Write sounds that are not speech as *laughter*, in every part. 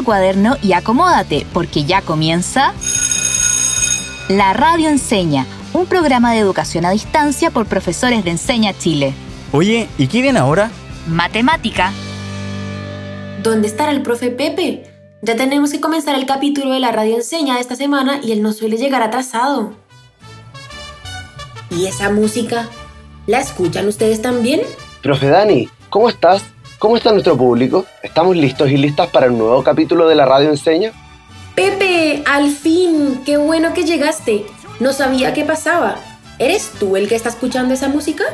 tu cuaderno y acomódate, porque ya comienza La Radio Enseña, un programa de educación a distancia por profesores de Enseña Chile. Oye, ¿y qué viene ahora? Matemática. ¿Dónde estará el profe Pepe? Ya tenemos que comenzar el capítulo de la Radio Enseña de esta semana y él no suele llegar atrasado. ¿Y esa música? ¿La escuchan ustedes también? Profe Dani, ¿cómo estás? ¿Cómo está nuestro público? ¿Estamos listos y listas para un nuevo capítulo de la Radio Enseña? Pepe, al fin, qué bueno que llegaste. No sabía qué pasaba. ¿Eres tú el que está escuchando esa música?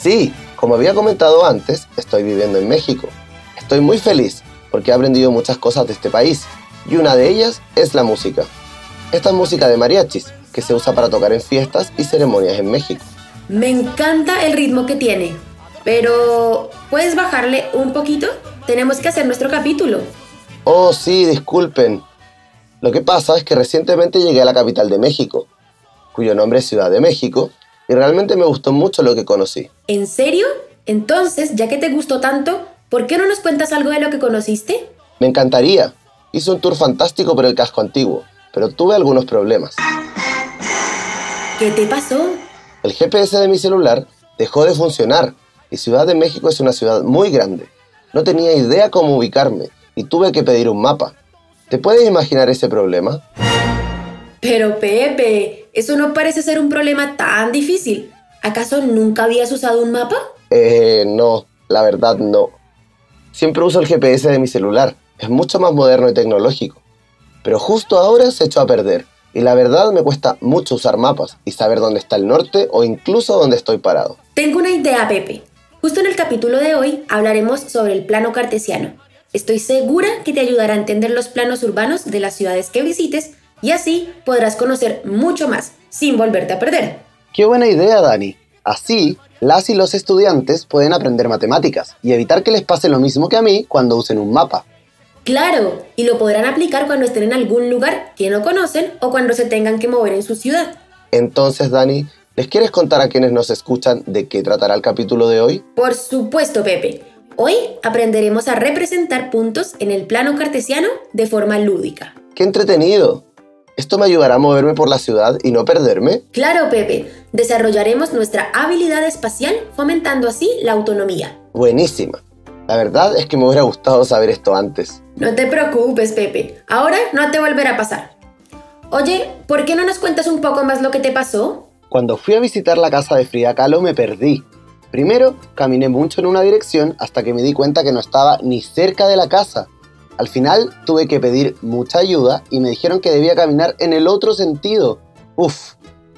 Sí, como había comentado antes, estoy viviendo en México. Estoy muy feliz porque he aprendido muchas cosas de este país y una de ellas es la música. Esta es música de mariachis que se usa para tocar en fiestas y ceremonias en México. Me encanta el ritmo que tiene. Pero, ¿puedes bajarle un poquito? Tenemos que hacer nuestro capítulo. Oh, sí, disculpen. Lo que pasa es que recientemente llegué a la capital de México, cuyo nombre es Ciudad de México, y realmente me gustó mucho lo que conocí. ¿En serio? Entonces, ya que te gustó tanto, ¿por qué no nos cuentas algo de lo que conociste? Me encantaría. Hice un tour fantástico por el casco antiguo, pero tuve algunos problemas. ¿Qué te pasó? El GPS de mi celular dejó de funcionar y Ciudad de México es una ciudad muy grande. No tenía idea cómo ubicarme y tuve que pedir un mapa. ¿Te puedes imaginar ese problema? Pero Pepe, eso no parece ser un problema tan difícil. ¿Acaso nunca habías usado un mapa? Eh, no, la verdad no. Siempre uso el GPS de mi celular. Es mucho más moderno y tecnológico. Pero justo ahora se echó a perder. Y la verdad me cuesta mucho usar mapas y saber dónde está el norte o incluso dónde estoy parado. Tengo una idea, Pepe. Justo en el capítulo de hoy hablaremos sobre el plano cartesiano. Estoy segura que te ayudará a entender los planos urbanos de las ciudades que visites y así podrás conocer mucho más sin volverte a perder. Qué buena idea, Dani. Así, las y los estudiantes pueden aprender matemáticas y evitar que les pase lo mismo que a mí cuando usen un mapa. Claro, y lo podrán aplicar cuando estén en algún lugar que no conocen o cuando se tengan que mover en su ciudad. Entonces, Dani, ¿Les quieres contar a quienes nos escuchan de qué tratará el capítulo de hoy? Por supuesto, Pepe. Hoy aprenderemos a representar puntos en el plano cartesiano de forma lúdica. ¡Qué entretenido! ¿Esto me ayudará a moverme por la ciudad y no perderme? Claro, Pepe. Desarrollaremos nuestra habilidad espacial fomentando así la autonomía. Buenísima. La verdad es que me hubiera gustado saber esto antes. No te preocupes, Pepe. Ahora no te volverá a pasar. Oye, ¿por qué no nos cuentas un poco más lo que te pasó? Cuando fui a visitar la casa de Frida Kahlo me perdí. Primero, caminé mucho en una dirección hasta que me di cuenta que no estaba ni cerca de la casa. Al final tuve que pedir mucha ayuda y me dijeron que debía caminar en el otro sentido. Uf,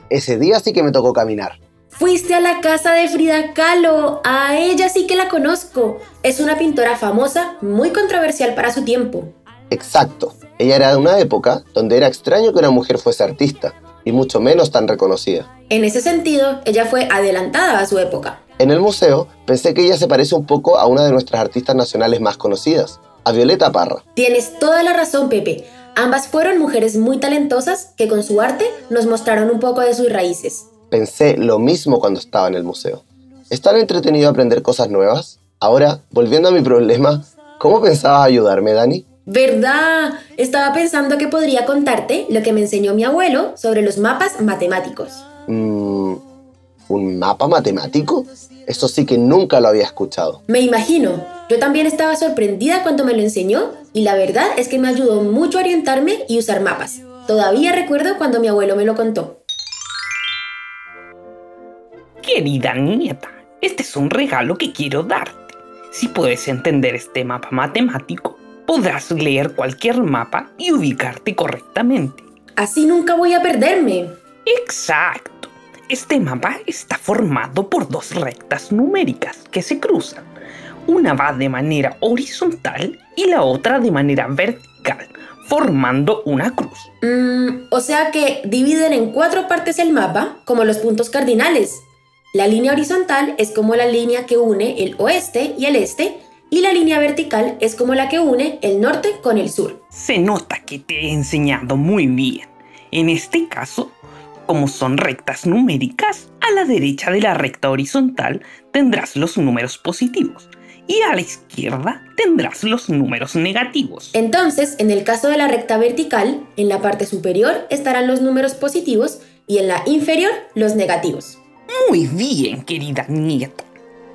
ese día sí que me tocó caminar. Fuiste a la casa de Frida Kahlo. A ella sí que la conozco. Es una pintora famosa, muy controversial para su tiempo. Exacto. Ella era de una época donde era extraño que una mujer fuese artista y mucho menos tan reconocida. En ese sentido, ella fue adelantada a su época. En el museo pensé que ella se parece un poco a una de nuestras artistas nacionales más conocidas, a Violeta Parra. Tienes toda la razón, Pepe. Ambas fueron mujeres muy talentosas que con su arte nos mostraron un poco de sus raíces. Pensé lo mismo cuando estaba en el museo. ¿Es tan entretenido aprender cosas nuevas? Ahora, volviendo a mi problema, ¿cómo pensabas ayudarme, Dani? ¿Verdad? Estaba pensando que podría contarte lo que me enseñó mi abuelo sobre los mapas matemáticos. Mm, ¿Un mapa matemático? Eso sí que nunca lo había escuchado. Me imagino. Yo también estaba sorprendida cuando me lo enseñó y la verdad es que me ayudó mucho a orientarme y usar mapas. Todavía recuerdo cuando mi abuelo me lo contó. Querida nieta, este es un regalo que quiero darte. Si puedes entender este mapa matemático, podrás leer cualquier mapa y ubicarte correctamente. Así nunca voy a perderme. Exacto. Este mapa está formado por dos rectas numéricas que se cruzan. Una va de manera horizontal y la otra de manera vertical, formando una cruz. Mm, o sea que dividen en cuatro partes el mapa, como los puntos cardinales. La línea horizontal es como la línea que une el oeste y el este, y la línea vertical es como la que une el norte con el sur. Se nota que te he enseñado muy bien. En este caso, como son rectas numéricas, a la derecha de la recta horizontal tendrás los números positivos y a la izquierda tendrás los números negativos. Entonces, en el caso de la recta vertical, en la parte superior estarán los números positivos y en la inferior los negativos. Muy bien, querida nieta.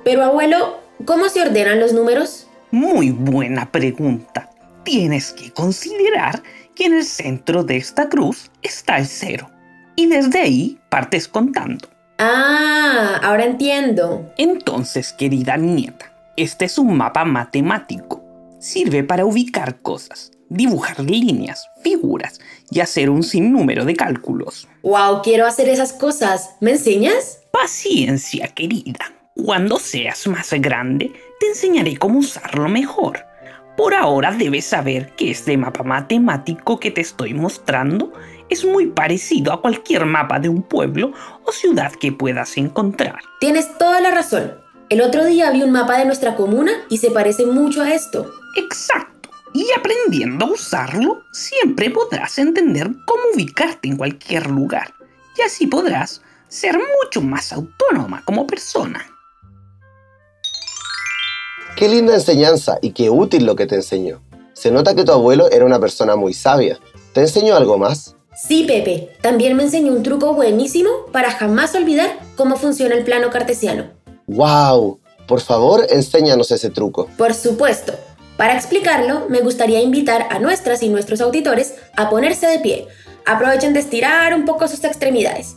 Pero abuelo, ¿cómo se ordenan los números? Muy buena pregunta. Tienes que considerar que en el centro de esta cruz está el cero. Y desde ahí partes contando. Ah, ahora entiendo. Entonces, querida nieta, este es un mapa matemático. Sirve para ubicar cosas, dibujar líneas, figuras y hacer un sinnúmero de cálculos. ¡Wow! Quiero hacer esas cosas. ¿Me enseñas? Paciencia, querida. Cuando seas más grande, te enseñaré cómo usarlo mejor. Por ahora debes saber que este mapa matemático que te estoy mostrando es muy parecido a cualquier mapa de un pueblo o ciudad que puedas encontrar. Tienes toda la razón. El otro día vi un mapa de nuestra comuna y se parece mucho a esto. Exacto. Y aprendiendo a usarlo, siempre podrás entender cómo ubicarte en cualquier lugar. Y así podrás ser mucho más autónoma como persona. Qué linda enseñanza y qué útil lo que te enseñó. Se nota que tu abuelo era una persona muy sabia. ¿Te enseñó algo más? Sí, Pepe. También me enseñó un truco buenísimo para jamás olvidar cómo funciona el plano cartesiano. ¡Wow! Por favor, enséñanos ese truco. Por supuesto. Para explicarlo, me gustaría invitar a nuestras y nuestros auditores a ponerse de pie. Aprovechen de estirar un poco sus extremidades.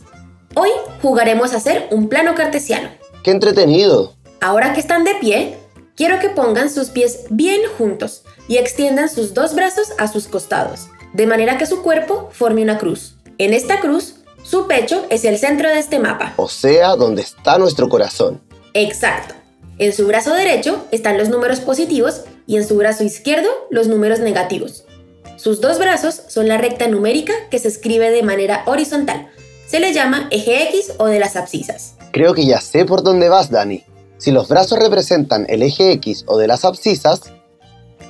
Hoy jugaremos a hacer un plano cartesiano. ¡Qué entretenido! Ahora que están de pie, quiero que pongan sus pies bien juntos y extiendan sus dos brazos a sus costados, de manera que su cuerpo forme una cruz. En esta cruz, su pecho es el centro de este mapa. O sea, donde está nuestro corazón. Exacto. En su brazo derecho están los números positivos y en su brazo izquierdo los números negativos. Sus dos brazos son la recta numérica que se escribe de manera horizontal. Se le llama eje X o de las abscisas. Creo que ya sé por dónde vas, Dani. Si los brazos representan el eje X o de las abscisas,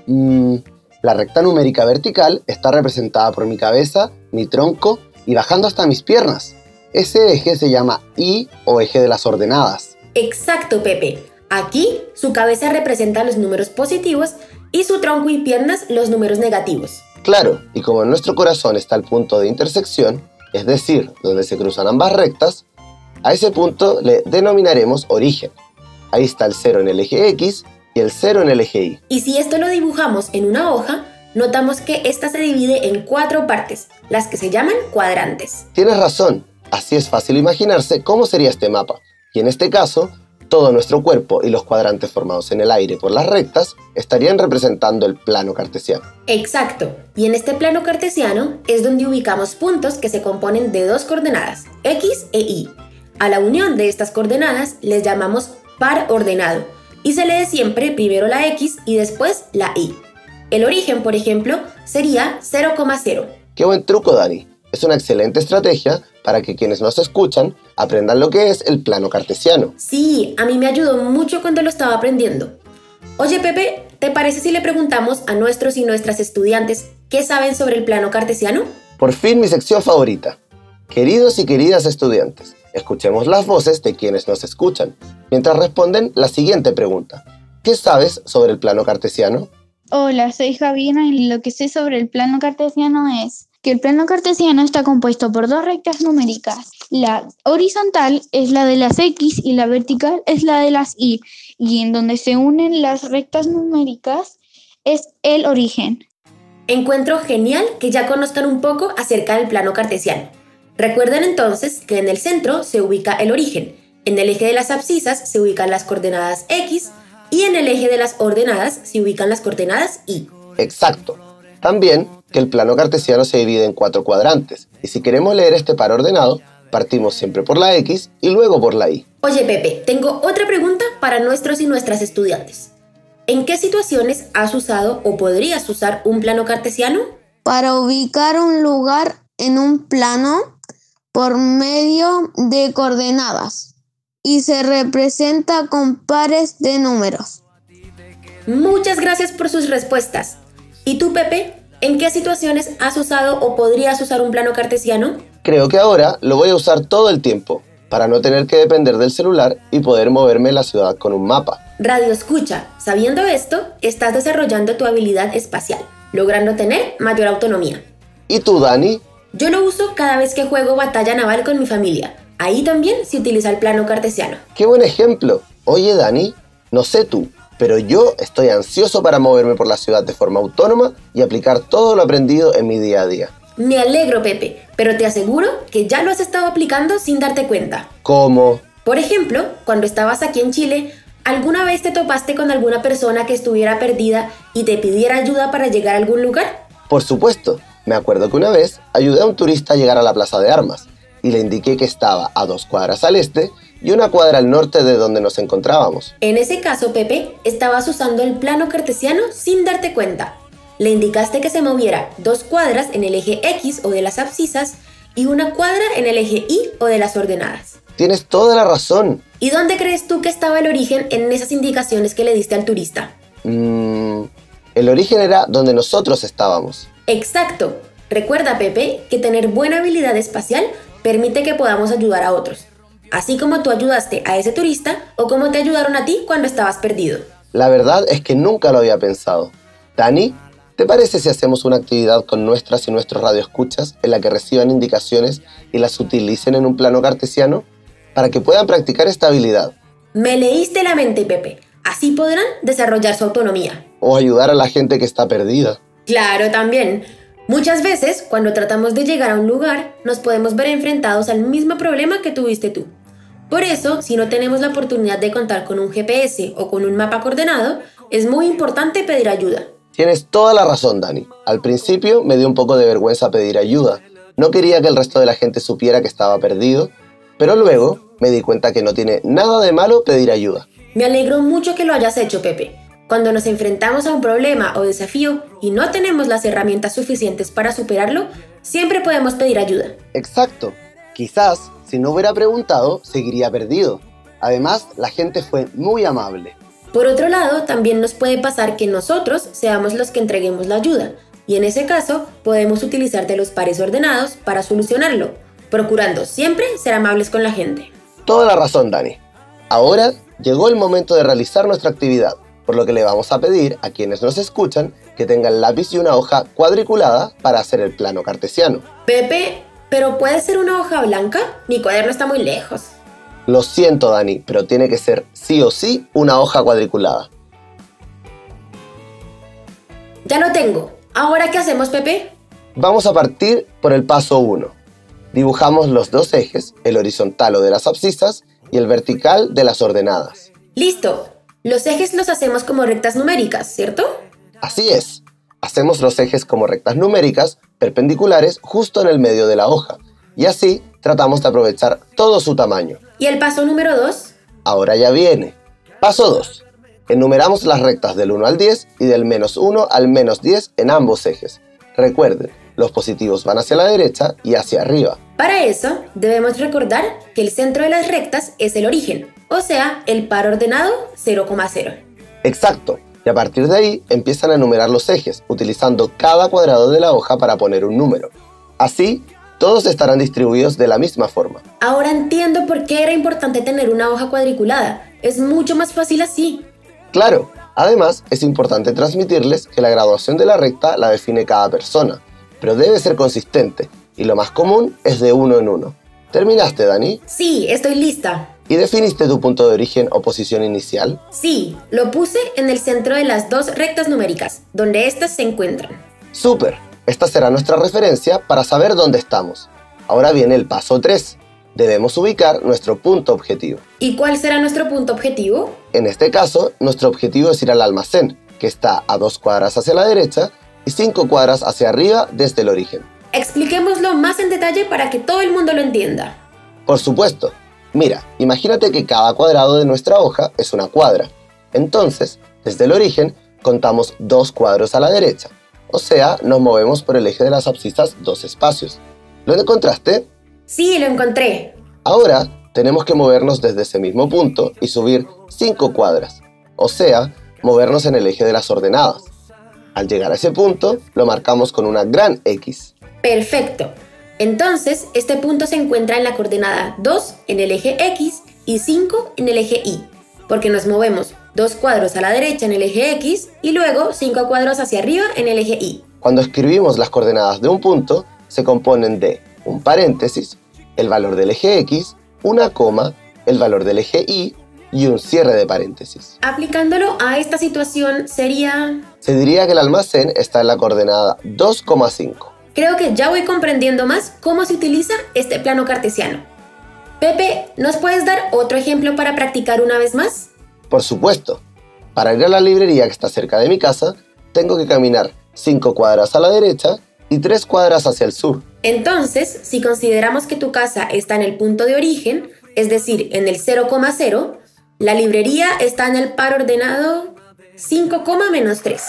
mmm, la recta numérica vertical está representada por mi cabeza, mi tronco y bajando hasta mis piernas. Ese eje se llama Y o eje de las ordenadas. Exacto, Pepe. Aquí su cabeza representa los números positivos y su tronco y piernas los números negativos. Claro, y como en nuestro corazón está el punto de intersección, es decir, donde se cruzan ambas rectas, a ese punto le denominaremos origen. Ahí está el cero en el eje X y el cero en el eje Y. Y si esto lo dibujamos en una hoja, notamos que esta se divide en cuatro partes, las que se llaman cuadrantes. Tienes razón, así es fácil imaginarse cómo sería este mapa. Y en este caso, todo nuestro cuerpo y los cuadrantes formados en el aire por las rectas estarían representando el plano cartesiano. Exacto. Y en este plano cartesiano es donde ubicamos puntos que se componen de dos coordenadas, x e y. A la unión de estas coordenadas les llamamos par ordenado y se lee siempre primero la x y después la y. El origen, por ejemplo, sería 0,0. Qué buen truco, Dani. Es una excelente estrategia para que quienes nos escuchan aprendan lo que es el plano cartesiano. Sí, a mí me ayudó mucho cuando lo estaba aprendiendo. Oye Pepe, ¿te parece si le preguntamos a nuestros y nuestras estudiantes qué saben sobre el plano cartesiano? Por fin mi sección favorita. Queridos y queridas estudiantes, escuchemos las voces de quienes nos escuchan, mientras responden la siguiente pregunta. ¿Qué sabes sobre el plano cartesiano? Hola, soy Javiera y lo que sé sobre el plano cartesiano es que el plano cartesiano está compuesto por dos rectas numéricas. La horizontal es la de las X y la vertical es la de las Y, y en donde se unen las rectas numéricas es el origen. Encuentro genial que ya conozcan un poco acerca del plano cartesiano. Recuerden entonces que en el centro se ubica el origen, en el eje de las abscisas se ubican las coordenadas X y en el eje de las ordenadas se ubican las coordenadas Y. Exacto. También que el plano cartesiano se divide en cuatro cuadrantes, y si queremos leer este par ordenado, partimos siempre por la X y luego por la Y. Oye Pepe, tengo otra pregunta para nuestros y nuestras estudiantes. ¿En qué situaciones has usado o podrías usar un plano cartesiano? Para ubicar un lugar en un plano por medio de coordenadas y se representa con pares de números. Muchas gracias por sus respuestas. ¿Y tú, Pepe? ¿En qué situaciones has usado o podrías usar un plano cartesiano? Creo que ahora lo voy a usar todo el tiempo, para no tener que depender del celular y poder moverme en la ciudad con un mapa. Radio escucha, sabiendo esto, estás desarrollando tu habilidad espacial, logrando tener mayor autonomía. ¿Y tú, Dani? Yo lo uso cada vez que juego batalla naval con mi familia. Ahí también se utiliza el plano cartesiano. ¡Qué buen ejemplo! Oye, Dani, no sé tú, pero yo estoy ansioso para moverme por la ciudad de forma autónoma y aplicar todo lo aprendido en mi día a día. Me alegro, Pepe, pero te aseguro que ya lo has estado aplicando sin darte cuenta. ¿Cómo? Por ejemplo, cuando estabas aquí en Chile, ¿alguna vez te topaste con alguna persona que estuviera perdida y te pidiera ayuda para llegar a algún lugar? Por supuesto, me acuerdo que una vez ayudé a un turista a llegar a la Plaza de Armas y le indiqué que estaba a dos cuadras al este y una cuadra al norte de donde nos encontrábamos. En ese caso, Pepe, estabas usando el plano cartesiano sin darte cuenta. Le indicaste que se moviera dos cuadras en el eje X o de las abscisas y una cuadra en el eje Y o de las ordenadas. Tienes toda la razón. ¿Y dónde crees tú que estaba el origen en esas indicaciones que le diste al turista? Mm, el origen era donde nosotros estábamos. Exacto. Recuerda, Pepe, que tener buena habilidad espacial permite que podamos ayudar a otros. Así como tú ayudaste a ese turista o como te ayudaron a ti cuando estabas perdido. La verdad es que nunca lo había pensado. Dani, ¿te parece si hacemos una actividad con nuestras y nuestros radioescuchas en la que reciban indicaciones y las utilicen en un plano cartesiano para que puedan practicar esta habilidad? Me leíste la mente, Pepe. Así podrán desarrollar su autonomía. O ayudar a la gente que está perdida. Claro, también. Muchas veces, cuando tratamos de llegar a un lugar, nos podemos ver enfrentados al mismo problema que tuviste tú. Por eso, si no tenemos la oportunidad de contar con un GPS o con un mapa coordenado, es muy importante pedir ayuda. Tienes toda la razón, Dani. Al principio me dio un poco de vergüenza pedir ayuda. No quería que el resto de la gente supiera que estaba perdido, pero luego me di cuenta que no tiene nada de malo pedir ayuda. Me alegro mucho que lo hayas hecho, Pepe. Cuando nos enfrentamos a un problema o desafío y no tenemos las herramientas suficientes para superarlo, siempre podemos pedir ayuda. Exacto. Quizás, si no hubiera preguntado, seguiría perdido. Además, la gente fue muy amable. Por otro lado, también nos puede pasar que nosotros seamos los que entreguemos la ayuda, y en ese caso podemos utilizar de los pares ordenados para solucionarlo, procurando siempre ser amables con la gente. Toda la razón, Dani. Ahora llegó el momento de realizar nuestra actividad por lo que le vamos a pedir a quienes nos escuchan que tengan lápiz y una hoja cuadriculada para hacer el plano cartesiano. Pepe, ¿pero puede ser una hoja blanca? Mi cuaderno está muy lejos. Lo siento, Dani, pero tiene que ser sí o sí una hoja cuadriculada. Ya lo tengo. ¿Ahora qué hacemos, Pepe? Vamos a partir por el paso 1. Dibujamos los dos ejes, el horizontal o de las abscisas y el vertical de las ordenadas. Listo. Los ejes los hacemos como rectas numéricas, ¿cierto? Así es. Hacemos los ejes como rectas numéricas perpendiculares justo en el medio de la hoja. Y así tratamos de aprovechar todo su tamaño. ¿Y el paso número 2? Ahora ya viene. Paso 2. Enumeramos las rectas del 1 al 10 y del menos 1 al menos 10 en ambos ejes. Recuerden, los positivos van hacia la derecha y hacia arriba. Para eso, debemos recordar que el centro de las rectas es el origen, o sea, el par ordenado 0,0. Exacto. Y a partir de ahí empiezan a enumerar los ejes, utilizando cada cuadrado de la hoja para poner un número. Así, todos estarán distribuidos de la misma forma. Ahora entiendo por qué era importante tener una hoja cuadriculada. Es mucho más fácil así. Claro, además es importante transmitirles que la graduación de la recta la define cada persona, pero debe ser consistente, y lo más común es de uno en uno. ¿Terminaste, Dani? Sí, estoy lista. ¿Y definiste tu punto de origen o posición inicial? Sí, lo puse en el centro de las dos rectas numéricas, donde éstas se encuentran. ¡Súper! Esta será nuestra referencia para saber dónde estamos. Ahora viene el paso 3. Debemos ubicar nuestro punto objetivo. ¿Y cuál será nuestro punto objetivo? En este caso, nuestro objetivo es ir al almacén, que está a dos cuadras hacia la derecha y cinco cuadras hacia arriba desde el origen. Expliquémoslo más en detalle para que todo el mundo lo entienda. Por supuesto. Mira, imagínate que cada cuadrado de nuestra hoja es una cuadra. Entonces, desde el origen, contamos dos cuadros a la derecha. O sea, nos movemos por el eje de las abscisas dos espacios. ¿Lo encontraste? Sí, lo encontré. Ahora, tenemos que movernos desde ese mismo punto y subir cinco cuadras. O sea, movernos en el eje de las ordenadas. Al llegar a ese punto, lo marcamos con una gran X. Perfecto. Entonces, este punto se encuentra en la coordenada 2 en el eje X y 5 en el eje Y, porque nos movemos dos cuadros a la derecha en el eje X y luego cinco cuadros hacia arriba en el eje Y. Cuando escribimos las coordenadas de un punto, se componen de un paréntesis, el valor del eje X, una coma, el valor del eje Y y un cierre de paréntesis. Aplicándolo a esta situación sería... Se diría que el almacén está en la coordenada 2,5. Creo que ya voy comprendiendo más cómo se utiliza este plano cartesiano. Pepe, ¿nos puedes dar otro ejemplo para practicar una vez más? Por supuesto. Para ir a la librería que está cerca de mi casa, tengo que caminar 5 cuadras a la derecha y 3 cuadras hacia el sur. Entonces, si consideramos que tu casa está en el punto de origen, es decir, en el 0,0, la librería está en el par ordenado 5, menos 3.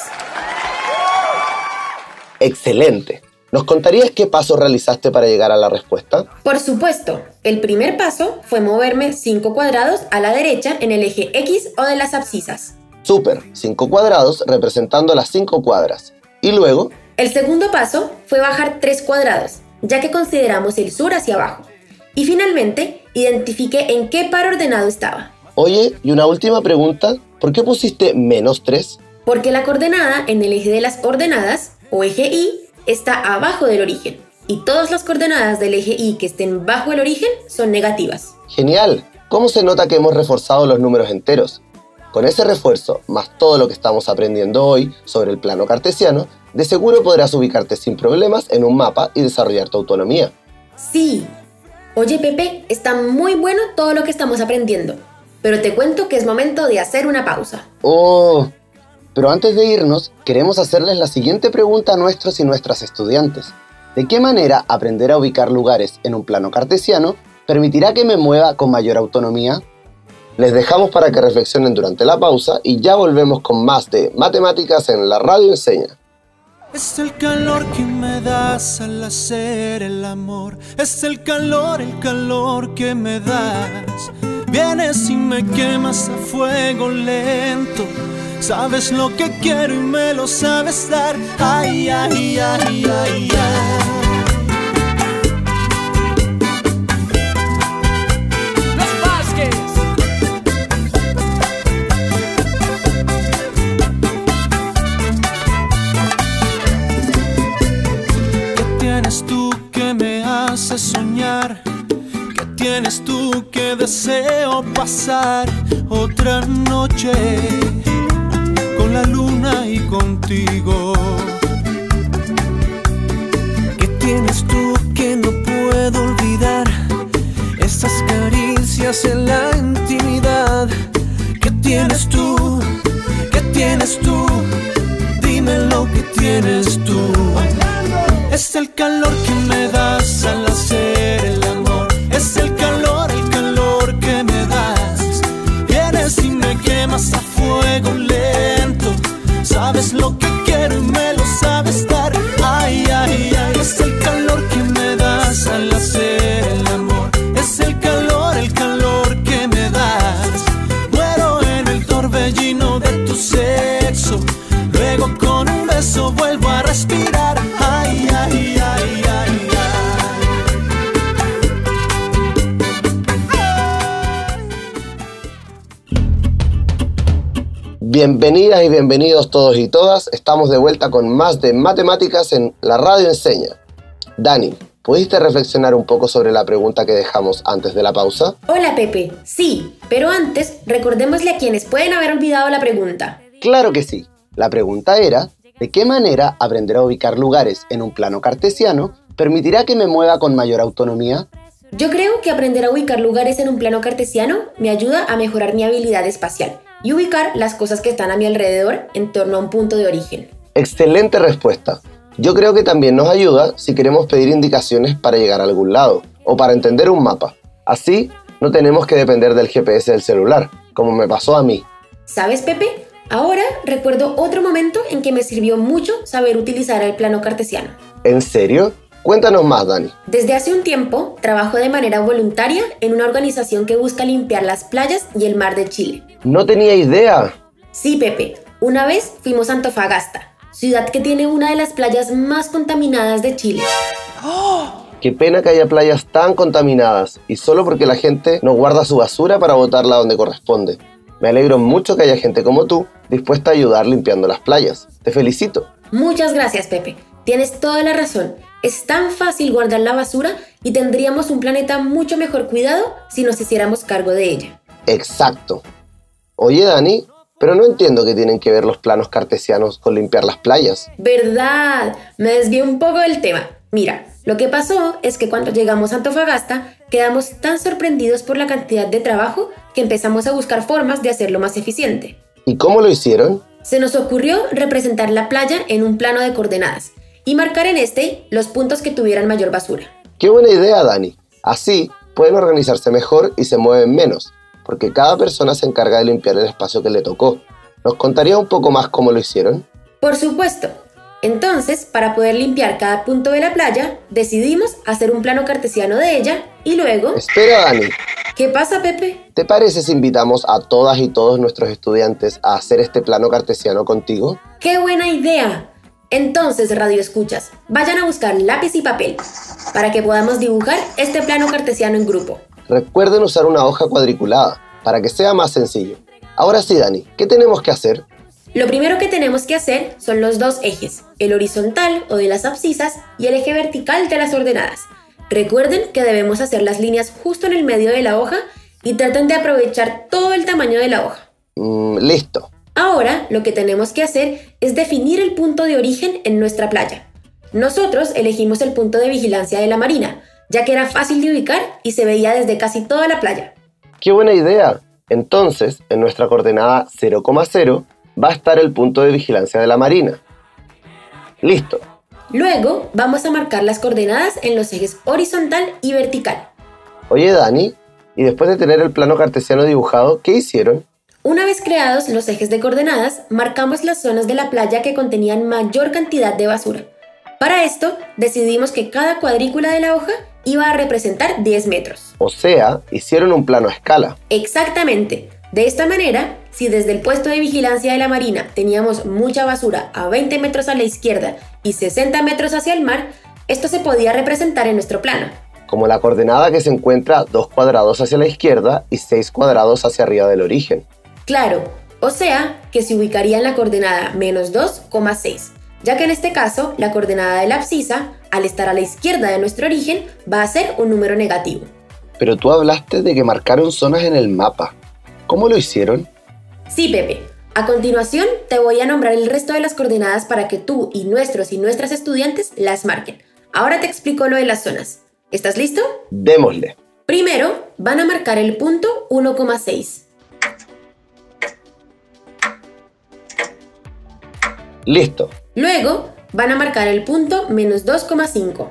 Excelente. ¿Nos contarías qué paso realizaste para llegar a la respuesta? Por supuesto. El primer paso fue moverme 5 cuadrados a la derecha en el eje X o de las abscisas. Súper, 5 cuadrados representando las 5 cuadras. Y luego... El segundo paso fue bajar 3 cuadrados, ya que consideramos el sur hacia abajo. Y finalmente, identifiqué en qué par ordenado estaba. Oye, y una última pregunta, ¿por qué pusiste menos 3? Porque la coordenada en el eje de las coordenadas, o eje Y, está abajo del origen. Y todas las coordenadas del eje Y que estén bajo el origen son negativas. Genial. ¿Cómo se nota que hemos reforzado los números enteros? Con ese refuerzo, más todo lo que estamos aprendiendo hoy sobre el plano cartesiano, de seguro podrás ubicarte sin problemas en un mapa y desarrollar tu autonomía. Sí. Oye Pepe, está muy bueno todo lo que estamos aprendiendo pero te cuento que es momento de hacer una pausa. Oh, pero antes de irnos, queremos hacerles la siguiente pregunta a nuestros y nuestras estudiantes. ¿De qué manera aprender a ubicar lugares en un plano cartesiano permitirá que me mueva con mayor autonomía? Les dejamos para que reflexionen durante la pausa y ya volvemos con más de Matemáticas en la Radio Enseña. Es el calor que me das al hacer el amor. Es el calor, el calor que me das. Vienes y me quemas a fuego lento. Sabes lo que quiero y me lo sabes dar. Ay, ay, ay, ay, ay. soñar? ¿Qué tienes tú que deseo pasar otra noche la luna y contigo? ¿Qué tienes tú que no puedo olvidar? Esas caricias en la intimidad. ¿Qué tienes tú? ¿Qué tienes tú? Dime lo que tienes tú. Es el calor que me das al hacer Lo que Bienvenidas y bienvenidos todos y todas. Estamos de vuelta con más de matemáticas en la radio enseña. Dani, ¿pudiste reflexionar un poco sobre la pregunta que dejamos antes de la pausa? Hola Pepe, sí, pero antes recordémosle a quienes pueden haber olvidado la pregunta. Claro que sí. La pregunta era, ¿de qué manera aprender a ubicar lugares en un plano cartesiano permitirá que me mueva con mayor autonomía? Yo creo que aprender a ubicar lugares en un plano cartesiano me ayuda a mejorar mi habilidad espacial y ubicar las cosas que están a mi alrededor en torno a un punto de origen. Excelente respuesta. Yo creo que también nos ayuda si queremos pedir indicaciones para llegar a algún lado o para entender un mapa. Así, no tenemos que depender del GPS del celular, como me pasó a mí. ¿Sabes, Pepe? Ahora recuerdo otro momento en que me sirvió mucho saber utilizar el plano cartesiano. ¿En serio? Cuéntanos más, Dani. Desde hace un tiempo trabajo de manera voluntaria en una organización que busca limpiar las playas y el mar de Chile. No tenía idea. Sí, Pepe. Una vez fuimos a Antofagasta, ciudad que tiene una de las playas más contaminadas de Chile. Qué pena que haya playas tan contaminadas y solo porque la gente no guarda su basura para botarla donde corresponde. Me alegro mucho que haya gente como tú dispuesta a ayudar limpiando las playas. Te felicito. Muchas gracias, Pepe. Tienes toda la razón. Es tan fácil guardar la basura y tendríamos un planeta mucho mejor cuidado si nos hiciéramos cargo de ella. Exacto. Oye, Dani, pero no entiendo qué tienen que ver los planos cartesianos con limpiar las playas. ¿Verdad? Me desvié un poco del tema. Mira, lo que pasó es que cuando llegamos a Antofagasta quedamos tan sorprendidos por la cantidad de trabajo que empezamos a buscar formas de hacerlo más eficiente. ¿Y cómo lo hicieron? Se nos ocurrió representar la playa en un plano de coordenadas y marcar en este los puntos que tuvieran mayor basura. Qué buena idea, Dani. Así pueden organizarse mejor y se mueven menos, porque cada persona se encarga de limpiar el espacio que le tocó. ¿Nos contaría un poco más cómo lo hicieron? Por supuesto. Entonces, para poder limpiar cada punto de la playa, decidimos hacer un plano cartesiano de ella y luego... Espera, Dani. ¿Qué pasa, Pepe? ¿Te parece si invitamos a todas y todos nuestros estudiantes a hacer este plano cartesiano contigo? ¡Qué buena idea! Entonces, radio escuchas, vayan a buscar lápiz y papel para que podamos dibujar este plano cartesiano en grupo. Recuerden usar una hoja cuadriculada para que sea más sencillo. Ahora sí, Dani, ¿qué tenemos que hacer? Lo primero que tenemos que hacer son los dos ejes, el horizontal o de las abscisas y el eje vertical de las ordenadas. Recuerden que debemos hacer las líneas justo en el medio de la hoja y traten de aprovechar todo el tamaño de la hoja. Mm, listo. Ahora lo que tenemos que hacer es definir el punto de origen en nuestra playa. Nosotros elegimos el punto de vigilancia de la marina, ya que era fácil de ubicar y se veía desde casi toda la playa. ¡Qué buena idea! Entonces, en nuestra coordenada 0,0 va a estar el punto de vigilancia de la marina. Listo. Luego vamos a marcar las coordenadas en los ejes horizontal y vertical. Oye, Dani, y después de tener el plano cartesiano dibujado, ¿qué hicieron? Una vez creados los ejes de coordenadas, marcamos las zonas de la playa que contenían mayor cantidad de basura. Para esto, decidimos que cada cuadrícula de la hoja iba a representar 10 metros. O sea, hicieron un plano a escala. Exactamente. De esta manera, si desde el puesto de vigilancia de la Marina teníamos mucha basura a 20 metros a la izquierda y 60 metros hacia el mar, esto se podía representar en nuestro plano. Como la coordenada que se encuentra 2 cuadrados hacia la izquierda y 6 cuadrados hacia arriba del origen. Claro, o sea que se ubicaría en la coordenada menos 2,6, ya que en este caso la coordenada de la abscisa, al estar a la izquierda de nuestro origen, va a ser un número negativo. Pero tú hablaste de que marcaron zonas en el mapa. ¿Cómo lo hicieron? Sí, Pepe. A continuación, te voy a nombrar el resto de las coordenadas para que tú y nuestros y nuestras estudiantes las marquen. Ahora te explico lo de las zonas. ¿Estás listo? Démosle. Primero, van a marcar el punto 1,6. Listo. Luego, van a marcar el punto menos 2,5.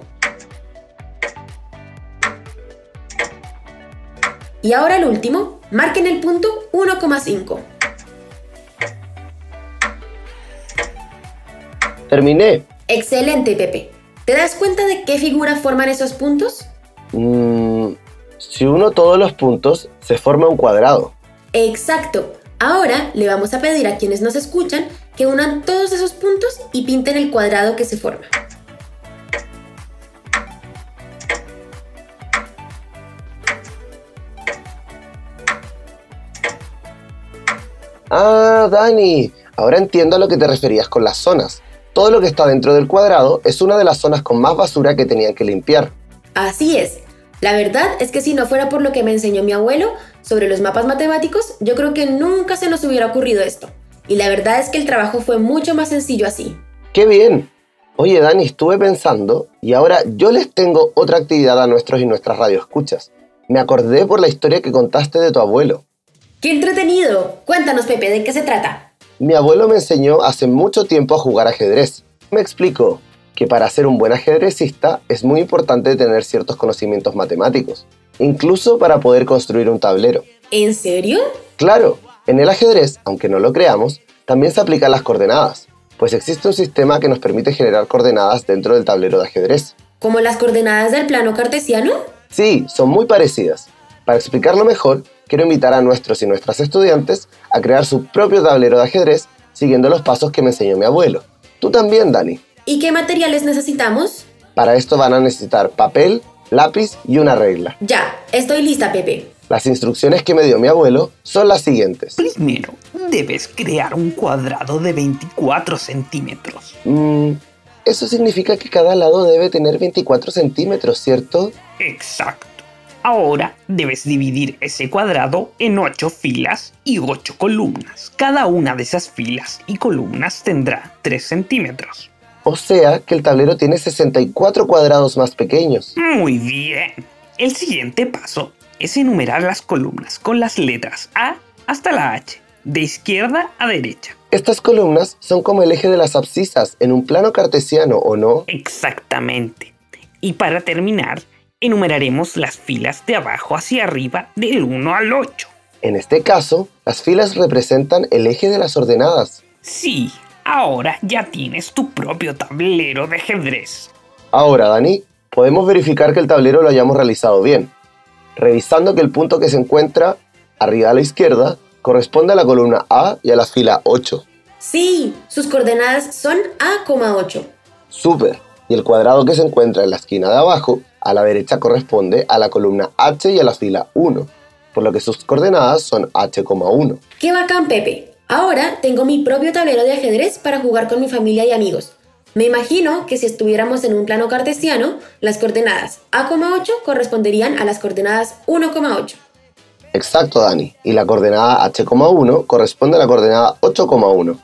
Y ahora el último, marquen el punto 1,5. Terminé. Excelente, Pepe. ¿Te das cuenta de qué figura forman esos puntos? Mm, si uno todos los puntos, se forma un cuadrado. Exacto. Ahora le vamos a pedir a quienes nos escuchan que unan todos esos puntos y pinten el cuadrado que se forma. Ah, Dani, ahora entiendo a lo que te referías con las zonas. Todo lo que está dentro del cuadrado es una de las zonas con más basura que tenían que limpiar. Así es. La verdad es que si no fuera por lo que me enseñó mi abuelo sobre los mapas matemáticos, yo creo que nunca se nos hubiera ocurrido esto. Y la verdad es que el trabajo fue mucho más sencillo así. ¡Qué bien! Oye, Dani, estuve pensando y ahora yo les tengo otra actividad a nuestros y nuestras radioescuchas. Me acordé por la historia que contaste de tu abuelo. ¡Qué entretenido! Cuéntanos, Pepe, ¿de qué se trata? Mi abuelo me enseñó hace mucho tiempo a jugar ajedrez. Me explicó que para ser un buen ajedrecista es muy importante tener ciertos conocimientos matemáticos, incluso para poder construir un tablero. ¿En serio? Claro, en el ajedrez, aunque no lo creamos, también se aplican las coordenadas, pues existe un sistema que nos permite generar coordenadas dentro del tablero de ajedrez. ¿Como las coordenadas del plano cartesiano? Sí, son muy parecidas. Para explicarlo mejor, quiero invitar a nuestros y nuestras estudiantes a crear su propio tablero de ajedrez siguiendo los pasos que me enseñó mi abuelo. Tú también, Dani. ¿Y qué materiales necesitamos? Para esto van a necesitar papel, lápiz y una regla. Ya, estoy lista, Pepe. Las instrucciones que me dio mi abuelo son las siguientes. Primero, debes crear un cuadrado de 24 centímetros. Mm, eso significa que cada lado debe tener 24 centímetros, ¿cierto? Exacto. Ahora debes dividir ese cuadrado en 8 filas y 8 columnas. Cada una de esas filas y columnas tendrá 3 centímetros. O sea que el tablero tiene 64 cuadrados más pequeños. Muy bien. El siguiente paso es enumerar las columnas con las letras A hasta la H, de izquierda a derecha. Estas columnas son como el eje de las abscisas en un plano cartesiano, ¿o no? Exactamente. Y para terminar, enumeraremos las filas de abajo hacia arriba del 1 al 8. En este caso, las filas representan el eje de las ordenadas. Sí, ahora ya tienes tu propio tablero de ajedrez. Ahora, Dani, podemos verificar que el tablero lo hayamos realizado bien, revisando que el punto que se encuentra arriba a la izquierda corresponde a la columna A y a la fila 8. Sí, sus coordenadas son A,8. Súper. Y el cuadrado que se encuentra en la esquina de abajo, a la derecha corresponde a la columna H y a la fila 1, por lo que sus coordenadas son H,1. ¡Qué bacán, Pepe! Ahora tengo mi propio tablero de ajedrez para jugar con mi familia y amigos. Me imagino que si estuviéramos en un plano cartesiano, las coordenadas A,8 corresponderían a las coordenadas 1,8. Exacto, Dani. Y la coordenada H,1 corresponde a la coordenada 8,1.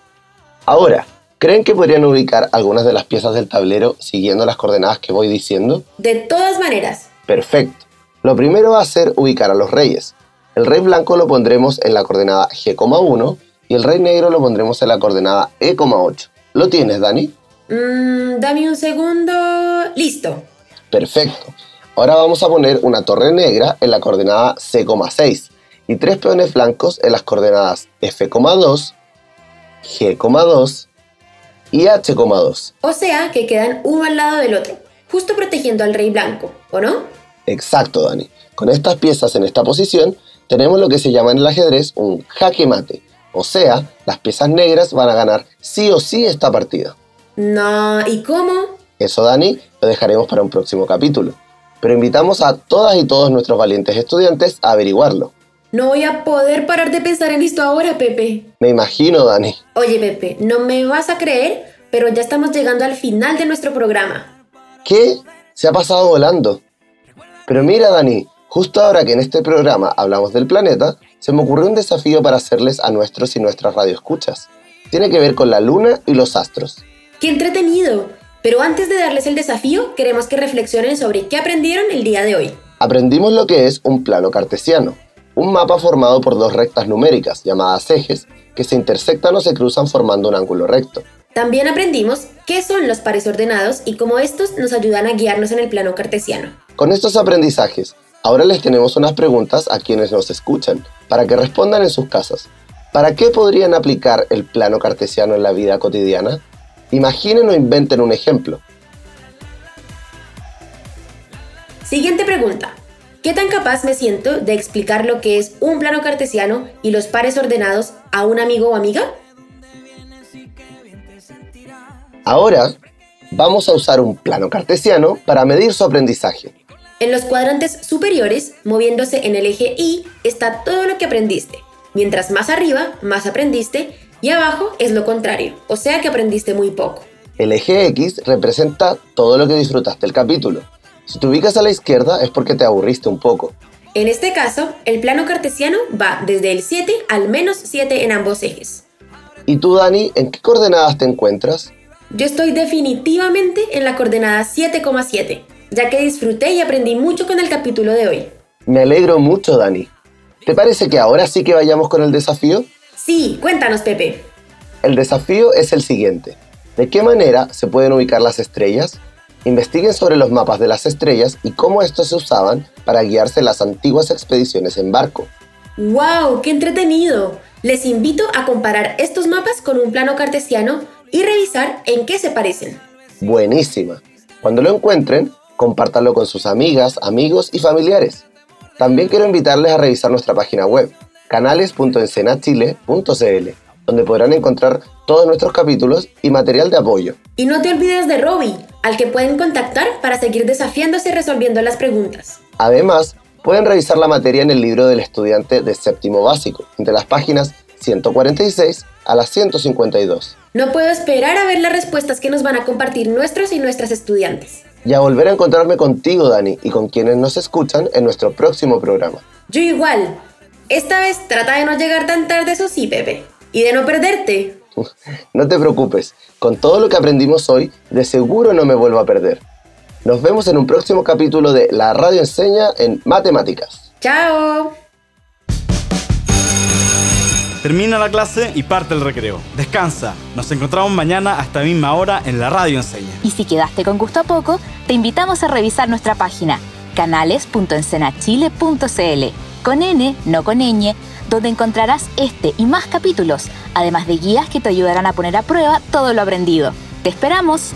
Ahora, ¿creen que podrían ubicar algunas de las piezas del tablero siguiendo las coordenadas que voy diciendo? De todas maneras. Perfecto. Lo primero va a ser ubicar a los reyes. El rey blanco lo pondremos en la coordenada G,1 y el rey negro lo pondremos en la coordenada E,8. ¿Lo tienes, Dani? Mmm, dame un segundo. Listo. Perfecto. Ahora vamos a poner una torre negra en la coordenada C,6 y tres peones blancos en las coordenadas F,2, G,2 y H,2. O sea que quedan uno al lado del otro, justo protegiendo al rey blanco, ¿o no? Exacto, Dani. Con estas piezas en esta posición tenemos lo que se llama en el ajedrez un jaque mate. O sea, las piezas negras van a ganar sí o sí esta partida. No, ¿y cómo? Eso, Dani, lo dejaremos para un próximo capítulo. Pero invitamos a todas y todos nuestros valientes estudiantes a averiguarlo. No voy a poder parar de pensar en esto ahora, Pepe. Me imagino, Dani. Oye, Pepe, no me vas a creer, pero ya estamos llegando al final de nuestro programa. ¿Qué? Se ha pasado volando. Pero mira, Dani, justo ahora que en este programa hablamos del planeta, se me ocurrió un desafío para hacerles a nuestros y nuestras radioescuchas. Tiene que ver con la luna y los astros. ¡Qué entretenido! Pero antes de darles el desafío, queremos que reflexionen sobre qué aprendieron el día de hoy. Aprendimos lo que es un plano cartesiano, un mapa formado por dos rectas numéricas llamadas ejes que se intersectan o se cruzan formando un ángulo recto. También aprendimos qué son los pares ordenados y cómo estos nos ayudan a guiarnos en el plano cartesiano. Con estos aprendizajes, ahora les tenemos unas preguntas a quienes nos escuchan, para que respondan en sus casas. ¿Para qué podrían aplicar el plano cartesiano en la vida cotidiana? Imaginen o inventen un ejemplo. Siguiente pregunta. ¿Qué tan capaz me siento de explicar lo que es un plano cartesiano y los pares ordenados a un amigo o amiga? Ahora vamos a usar un plano cartesiano para medir su aprendizaje. En los cuadrantes superiores, moviéndose en el eje Y, está todo lo que aprendiste. Mientras más arriba, más aprendiste y abajo es lo contrario, o sea que aprendiste muy poco. El eje X representa todo lo que disfrutaste el capítulo. Si te ubicas a la izquierda es porque te aburriste un poco. En este caso, el plano cartesiano va desde el 7 al menos 7 en ambos ejes. ¿Y tú, Dani, en qué coordenadas te encuentras? Yo estoy definitivamente en la coordenada 7,7, ya que disfruté y aprendí mucho con el capítulo de hoy. Me alegro mucho, Dani. ¿Te parece que ahora sí que vayamos con el desafío? Sí, cuéntanos, Pepe. El desafío es el siguiente. ¿De qué manera se pueden ubicar las estrellas? Investiguen sobre los mapas de las estrellas y cómo estos se usaban para guiarse las antiguas expediciones en barco. ¡Wow! ¡Qué entretenido! Les invito a comparar estos mapas con un plano cartesiano y revisar en qué se parecen. Buenísima. Cuando lo encuentren, compártanlo con sus amigas, amigos y familiares. También quiero invitarles a revisar nuestra página web, canales.encenachile.cl, donde podrán encontrar todos nuestros capítulos y material de apoyo. Y no te olvides de Robbie, al que pueden contactar para seguir desafiándose y resolviendo las preguntas. Además, pueden revisar la materia en el libro del estudiante de séptimo básico, entre las páginas 146 a las 152. No puedo esperar a ver las respuestas que nos van a compartir nuestros y nuestras estudiantes. Y a volver a encontrarme contigo, Dani, y con quienes nos escuchan en nuestro próximo programa. Yo igual. Esta vez trata de no llegar tan tarde, eso sí, Pepe. Y de no perderte. *laughs* No te preocupes, con todo lo que aprendimos hoy, de seguro no me vuelvo a perder. Nos vemos en un próximo capítulo de La Radio Enseña en Matemáticas. ¡Chao! Termina la clase y parte el recreo. Descansa. Nos encontramos mañana a esta misma hora en la Radio Enseña. Y si quedaste con gusto a poco, te invitamos a revisar nuestra página canales.encenachile.cl con N, no con ñ, donde encontrarás este y más capítulos, además de guías que te ayudarán a poner a prueba todo lo aprendido. ¡Te esperamos!